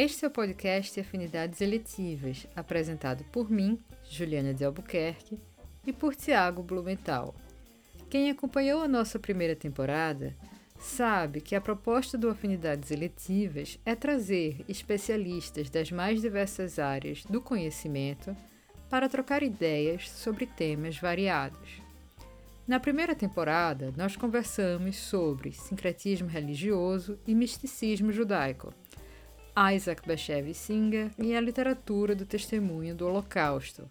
Este é o podcast Afinidades Eletivas, apresentado por mim, Juliana de Albuquerque, e por Tiago Blumenthal. Quem acompanhou a nossa primeira temporada sabe que a proposta do Afinidades Eletivas é trazer especialistas das mais diversas áreas do conhecimento para trocar ideias sobre temas variados. Na primeira temporada, nós conversamos sobre sincretismo religioso e misticismo judaico, Isaac Bashevis Singer e a literatura do testemunho do Holocausto,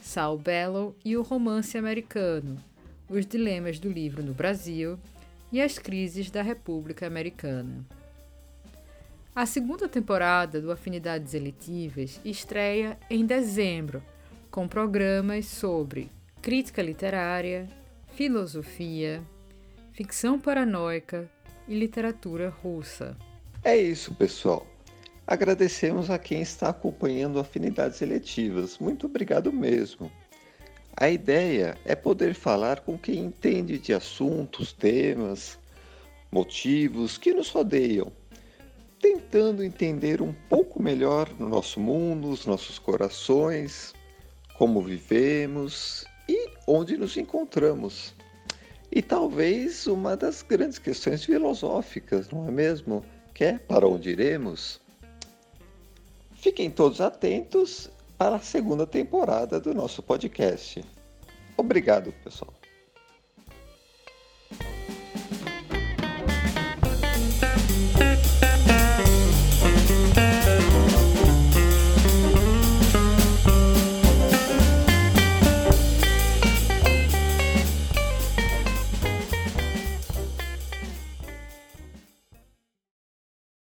Saul Bellow e o romance americano, os dilemas do livro no Brasil e as crises da República Americana. A segunda temporada do Afinidades Eletivas estreia em dezembro, com programas sobre crítica literária, filosofia, ficção paranoica e literatura russa. É isso, pessoal. Agradecemos a quem está acompanhando Afinidades Eletivas. Muito obrigado mesmo. A ideia é poder falar com quem entende de assuntos, temas, motivos que nos rodeiam, tentando entender um pouco melhor o nosso mundo, os nossos corações, como vivemos e onde nos encontramos. E talvez uma das grandes questões filosóficas, não é mesmo? Que é para onde iremos? Fiquem todos atentos para a segunda temporada do nosso podcast. Obrigado, pessoal.